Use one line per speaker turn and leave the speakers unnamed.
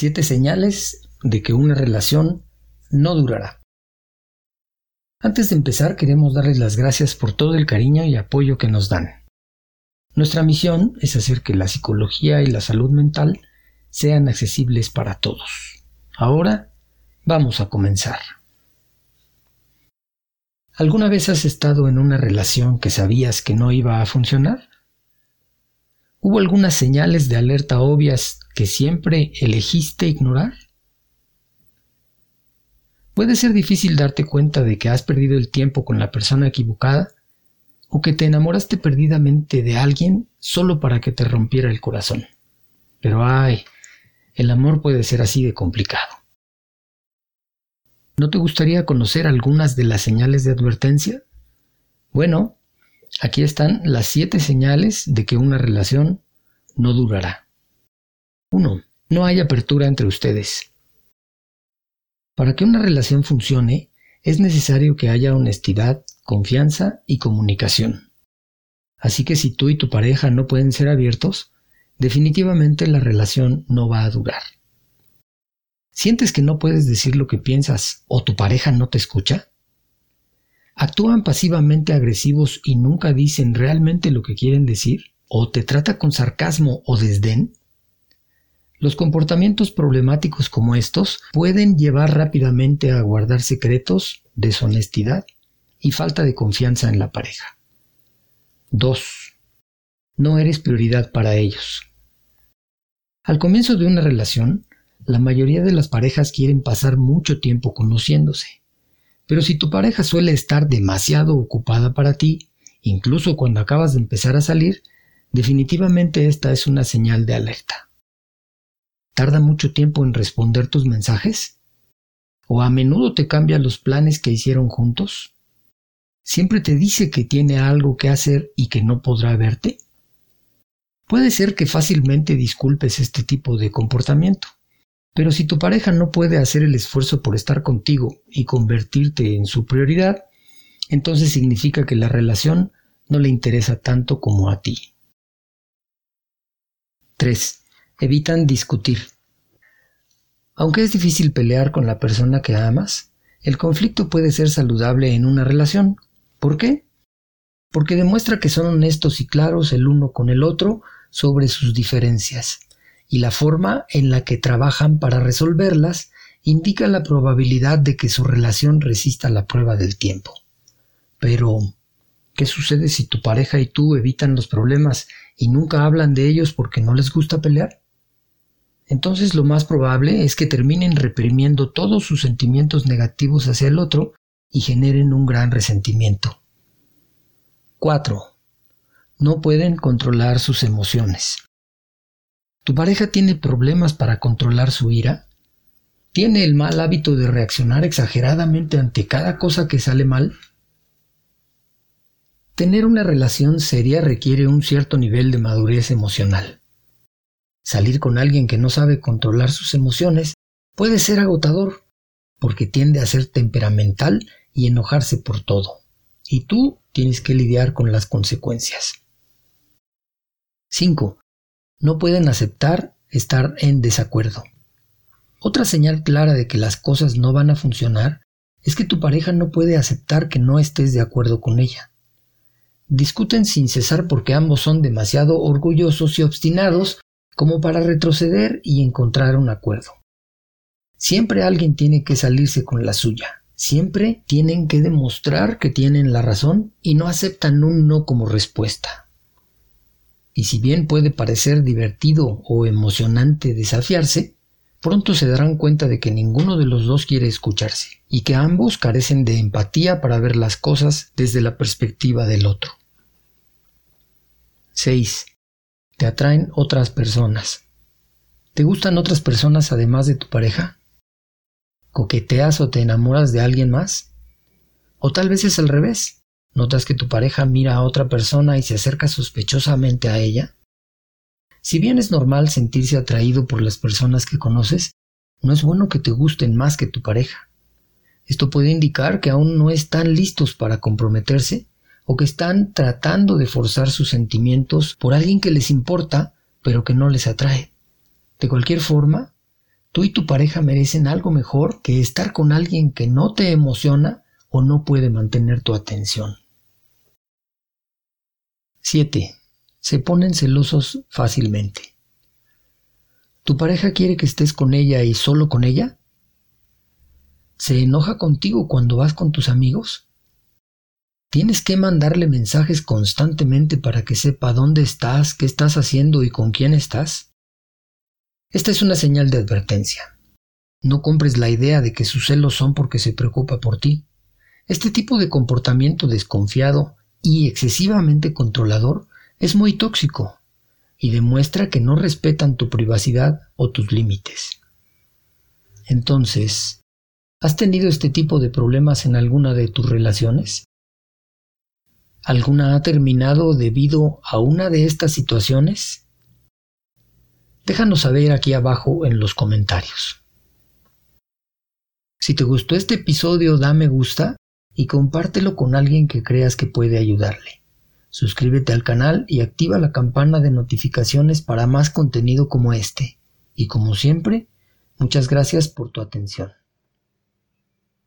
Siete señales de que una relación no durará. Antes de empezar queremos darles las gracias por todo el cariño y apoyo que nos dan. Nuestra misión es hacer que la psicología y la salud mental sean accesibles para todos. Ahora vamos a comenzar. ¿Alguna vez has estado en una relación que sabías que no iba a funcionar? ¿Hubo algunas señales de alerta obvias que siempre elegiste ignorar? Puede ser difícil darte cuenta de que has perdido el tiempo con la persona equivocada o que te enamoraste perdidamente de alguien solo para que te rompiera el corazón. Pero ay, el amor puede ser así de complicado. ¿No te gustaría conocer algunas de las señales de advertencia? Bueno, aquí están las siete señales de que una relación no durará. 1. No hay apertura entre ustedes. Para que una relación funcione, es necesario que haya honestidad, confianza y comunicación. Así que si tú y tu pareja no pueden ser abiertos, definitivamente la relación no va a durar. ¿Sientes que no puedes decir lo que piensas o tu pareja no te escucha? ¿Actúan pasivamente agresivos y nunca dicen realmente lo que quieren decir? ¿O te trata con sarcasmo o desdén? Los comportamientos problemáticos como estos pueden llevar rápidamente a guardar secretos, deshonestidad y falta de confianza en la pareja. 2. No eres prioridad para ellos. Al comienzo de una relación, la mayoría de las parejas quieren pasar mucho tiempo conociéndose. Pero si tu pareja suele estar demasiado ocupada para ti, incluso cuando acabas de empezar a salir, definitivamente esta es una señal de alerta. ¿Tarda mucho tiempo en responder tus mensajes? ¿O a menudo te cambia los planes que hicieron juntos? ¿Siempre te dice que tiene algo que hacer y que no podrá verte? Puede ser que fácilmente disculpes este tipo de comportamiento. Pero si tu pareja no puede hacer el esfuerzo por estar contigo y convertirte en su prioridad, entonces significa que la relación no le interesa tanto como a ti. 3. Evitan discutir. Aunque es difícil pelear con la persona que amas, el conflicto puede ser saludable en una relación. ¿Por qué? Porque demuestra que son honestos y claros el uno con el otro sobre sus diferencias y la forma en la que trabajan para resolverlas indica la probabilidad de que su relación resista la prueba del tiempo. Pero, ¿qué sucede si tu pareja y tú evitan los problemas y nunca hablan de ellos porque no les gusta pelear? Entonces lo más probable es que terminen reprimiendo todos sus sentimientos negativos hacia el otro y generen un gran resentimiento. 4. No pueden controlar sus emociones. ¿Tu pareja tiene problemas para controlar su ira? ¿Tiene el mal hábito de reaccionar exageradamente ante cada cosa que sale mal? Tener una relación seria requiere un cierto nivel de madurez emocional. Salir con alguien que no sabe controlar sus emociones puede ser agotador, porque tiende a ser temperamental y enojarse por todo. Y tú tienes que lidiar con las consecuencias. 5 no pueden aceptar estar en desacuerdo. Otra señal clara de que las cosas no van a funcionar es que tu pareja no puede aceptar que no estés de acuerdo con ella. Discuten sin cesar porque ambos son demasiado orgullosos y obstinados como para retroceder y encontrar un acuerdo. Siempre alguien tiene que salirse con la suya. Siempre tienen que demostrar que tienen la razón y no aceptan un no como respuesta y si bien puede parecer divertido o emocionante desafiarse, pronto se darán cuenta de que ninguno de los dos quiere escucharse y que ambos carecen de empatía para ver las cosas desde la perspectiva del otro. 6. Te atraen otras personas. ¿Te gustan otras personas además de tu pareja? ¿Coqueteas o te enamoras de alguien más? ¿O tal vez es al revés? ¿Notas que tu pareja mira a otra persona y se acerca sospechosamente a ella? Si bien es normal sentirse atraído por las personas que conoces, no es bueno que te gusten más que tu pareja. Esto puede indicar que aún no están listos para comprometerse o que están tratando de forzar sus sentimientos por alguien que les importa pero que no les atrae. De cualquier forma, Tú y tu pareja merecen algo mejor que estar con alguien que no te emociona o no puede mantener tu atención. 7. Se ponen celosos fácilmente. ¿Tu pareja quiere que estés con ella y solo con ella? ¿Se enoja contigo cuando vas con tus amigos? ¿Tienes que mandarle mensajes constantemente para que sepa dónde estás, qué estás haciendo y con quién estás? Esta es una señal de advertencia. No compres la idea de que sus celos son porque se preocupa por ti. Este tipo de comportamiento desconfiado y excesivamente controlador es muy tóxico y demuestra que no respetan tu privacidad o tus límites. Entonces, ¿has tenido este tipo de problemas en alguna de tus relaciones? ¿Alguna ha terminado debido a una de estas situaciones? Déjanos saber aquí abajo en los comentarios. Si te gustó este episodio, da me gusta y compártelo con alguien que creas que puede ayudarle. Suscríbete al canal y activa la campana de notificaciones para más contenido como este. Y como siempre, muchas gracias por tu atención.